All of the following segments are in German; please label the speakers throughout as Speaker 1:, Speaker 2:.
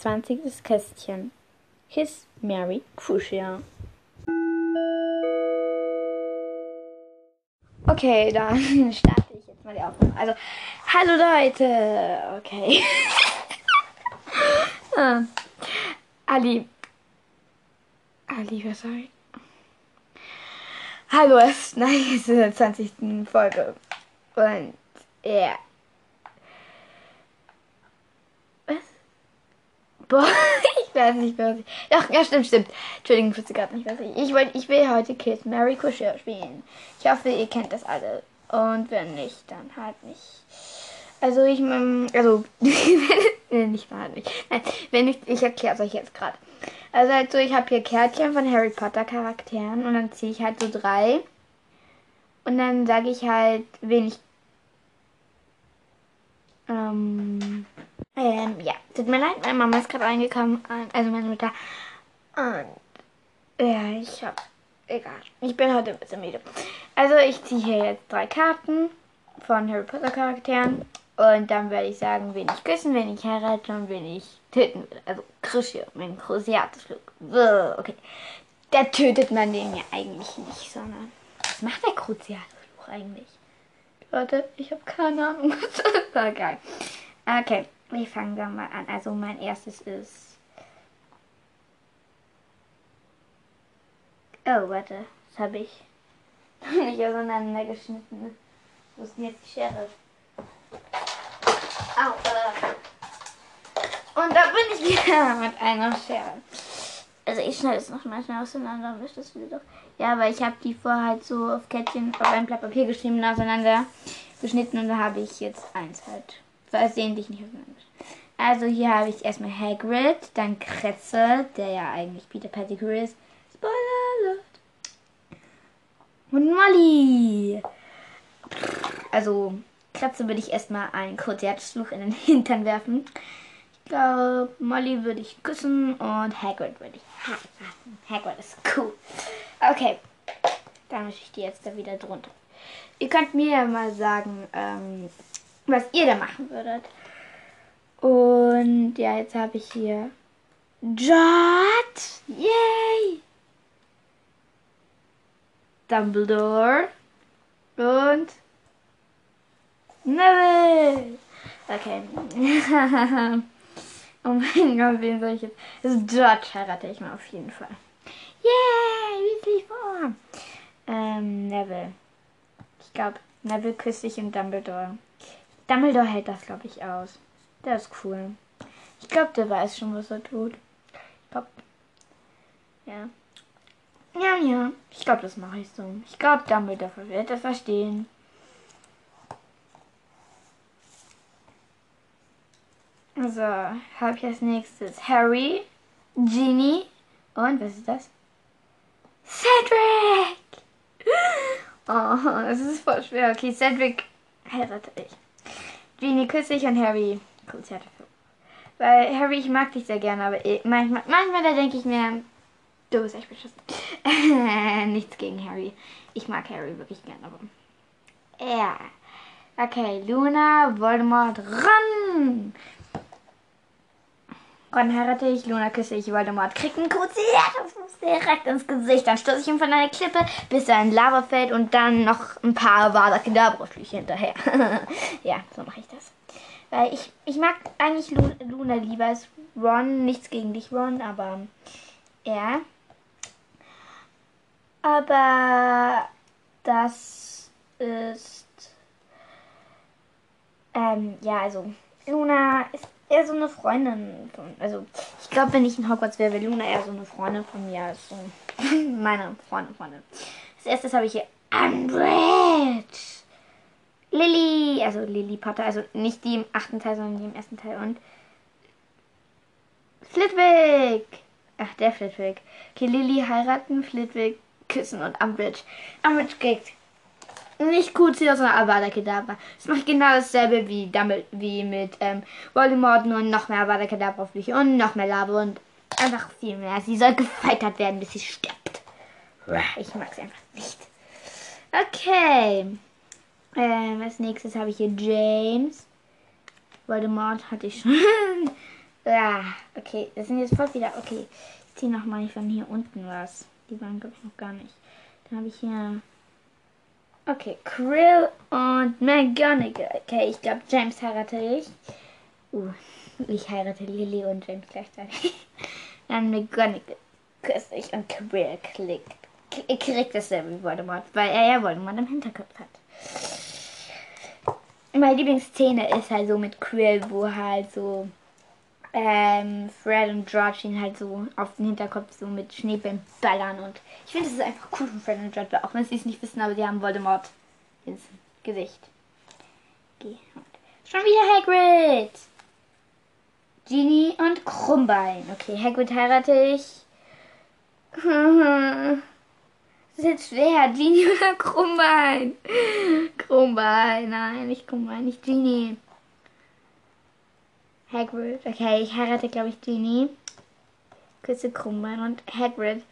Speaker 1: 20. Kästchen. Kiss Mary Crucia. Okay, dann starte ich jetzt mal die Aufnahme. Also, hallo Leute. Okay. ah. Ali. Ali, was soll ich? Hallo, es ist nein, es ist in der 20. Folge. Und ja. Yeah. Boah, ich weiß nicht, was ich. Doch, ja, stimmt, stimmt. Entschuldigung, ich gerade nicht, was ich. Ich, wollt, ich will heute Kids Mary Cushion spielen. Ich hoffe, ihr kennt das alle. Und wenn nicht, dann halt nicht. Also ich, also, nicht mal nicht. Nein, wenn ich, ich erkläre es euch jetzt gerade. Also halt so, ich habe hier Kärtchen von Harry Potter Charakteren und dann ziehe ich halt so drei. Und dann sage ich halt, wen ich. Ähm, ähm, ja, tut mir leid, meine Mama ist gerade reingekommen, also meine Mutter. Und ja, ich hab. Egal. Ich bin heute ein bisschen müde. Also ich ziehe hier jetzt drei Karten von Harry Potter Charakteren. Und dann werde ich sagen, wen ich küssen, wen ich heirate und wen ich töten will. Also Krische, mein Cruciatusflug. Okay. Da tötet man den ja eigentlich nicht, sondern. Was macht der Cruciatusflug eigentlich? Warte, ich habe keine Ahnung. das ist geil. Okay, wir fangen dann mal an. Also mein erstes ist. Oh, warte. Das habe ich nicht auseinandergeschnitten. Wo ist denn jetzt die Schere? Au, äh. Und da bin ich wieder mit einer Schere. Also ich schneide es noch mal schnell auseinander und das wieder doch. Ja, weil ich habe die vorher halt so auf Kettchen auf ein Blatt Papier geschrieben auseinander geschnitten und da habe ich jetzt eins halt. Versehentlich nicht auseinander. Also hier habe ich erstmal Hagrid, dann Kretze, der ja eigentlich Peter Pettigrew ist. Spoiler alert. Und Molly. Also Kratze würde ich erstmal einen Kurz-Herzfluch in den Hintern werfen. Ich glaube, Molly würde ich küssen und Hagrid würde ich heiraten. Hagrid ist cool. Okay, dann mische ich die jetzt da wieder drunter. Ihr könnt mir ja mal sagen, ähm, was ihr da machen würdet. Und ja, jetzt habe ich hier Jot. Yay! Dumbledore. Und Neville. Okay. oh mein Gott, wen soll ich jetzt? Das ist George heirate ich mal auf jeden Fall. Yay, Weasley vor. Ähm, Neville. Ich glaube, Neville küsst sich und Dumbledore. Dumbledore hält das, glaube ich, aus. Der ist cool. Ich glaube, der weiß schon, was er tut. Glaube, ja. Ja, ja. Ich glaube, das mache ich so. Ich glaube, Dumbledore wird das verstehen. So, habe ich als nächstes Harry, Ginny und was ist das? Cedric! Oh, das ist voll schwer. Okay, Cedric heirate ich. Ginny küsse ich und Harry Konzerte. Weil Harry, ich mag dich sehr gerne, aber ich, manchmal, manchmal da denke ich mir, du bist echt beschissen. Nichts gegen Harry. Ich mag Harry wirklich gerne, aber. Ja. Okay, Luna, Voldemort, ran! Ron heirate ich, Luna küsse ich, Voldemort kriegt einen Kuss direkt ins Gesicht. Dann stoße ich ihn von einer Klippe, bis er in Lava fällt und dann noch ein paar Vada Kedavra-Flüche hinterher. ja, so mache ich das. Weil ich, ich mag eigentlich Luna lieber als Ron. Nichts gegen dich, Ron, aber ja. Aber das ist. Ähm, ja, also Luna ist eher so eine Freundin von. Also, ich glaube, wenn ich in Hogwarts wäre, wäre Luna eher so eine Freundin von mir als so meine Freundin, Freundin. Als erstes habe ich hier Umbridge. Lily, also Lily Potter, also nicht die im achten Teil, sondern die im ersten Teil. Und der Flitwick. Okay, Lily heiraten, Flitwick küssen und Umbridge. Umbridge kriegt nicht Crucio, sondern Avada Kedavra. Es macht genau dasselbe wie, damit, wie mit ähm, Voldemort, nur noch mehr Avada Kedavra Flüche und noch mehr Lava und einfach viel mehr. Sie soll gefeitert werden, bis sie stirbt. Ich mag sie einfach nicht. Okay. Ähm, als nächstes habe ich hier James. Voldemort hatte ich schon. ja, okay. Das sind jetzt voll wieder. Okay. Ich ziehe nochmal von hier unten was. Die waren, glaube ich, noch gar nicht. Dann habe ich hier. Okay, Krill und McGonagall. Okay, ich glaube, James heirate ich. Uh, ich heirate Lily und James gleichzeitig. Dann McGonagall küsse ich und Krill klickt. Kriegt dasselbe wie Voldemort, weil er ja Voldemort im Hinterkopf hat. Meine Lieblingsszene ist halt so mit Krill, wo halt so ähm, Fred und George ihn halt so auf den Hinterkopf so mit Schneebällen ballern und ich finde, es ist einfach cool von Fred und George, auch wenn sie es nicht wissen, aber sie haben Voldemort ins Gesicht. Okay. Schon wieder Hagrid! Genie und Krummbein. Okay, Hagrid heirate ich. Das ist jetzt schwer. Genie oder Krummbein? Krummbein, nein, nicht Krummbein, nicht Genie. Hagrid. Okay, ich heirate, glaube ich, Genie. Küsse Krummbein und Hagrid.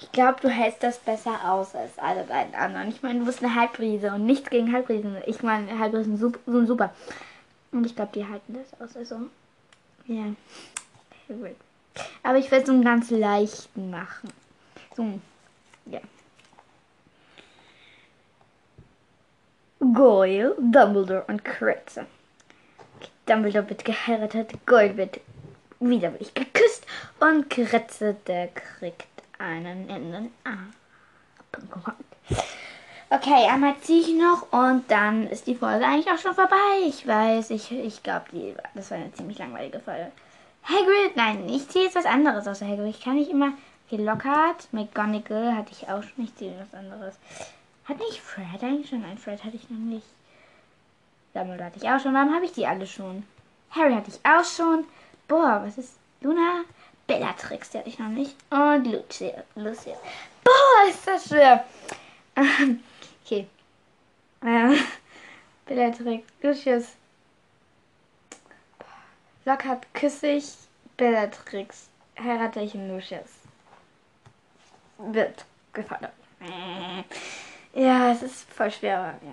Speaker 1: Ich glaube, du hältst das besser aus als alle beiden anderen. Ich meine, du bist eine Halbriese und nichts gegen Halbriesen. Ich meine, Halbriesen sind super. Und ich glaube, die halten das aus. Also, ja. Hagrid. Aber ich werde so einen ganz leichten machen. So, ja. Goyle, Dumbledore und Kretze. Dumbledore wird geheiratet, Goyle wird widerwillig geküsst und Kretze, der kriegt einen in den Arm. Okay, einmal ziehe ich noch und dann ist die Folge eigentlich auch schon vorbei. Ich weiß, ich, ich glaube, das war eine ziemlich langweilige Folge. Hagrid, nein, ich ziehe jetzt was anderes außer Hagrid. Ich kann nicht immer gelockert. McGonagall hatte ich auch schon. Ich ziehe was anderes. Hat nicht Fred eigentlich schon? Nein, Fred hatte ich noch nicht. Dumbledore hatte ich auch schon. Warum habe ich die alle schon? Harry hatte ich auch schon. Boah, was ist Luna? Bellatrix, die hatte ich noch nicht. Und Lucia. Lucia. Boah, ist das schwer. okay. Ähm, Bellatrix, Lucius. Lockhart küsse ich. Bellatrix. Heirate ich Lucius. Wird gefordert. Ja, es ist voll schwer, aber ja.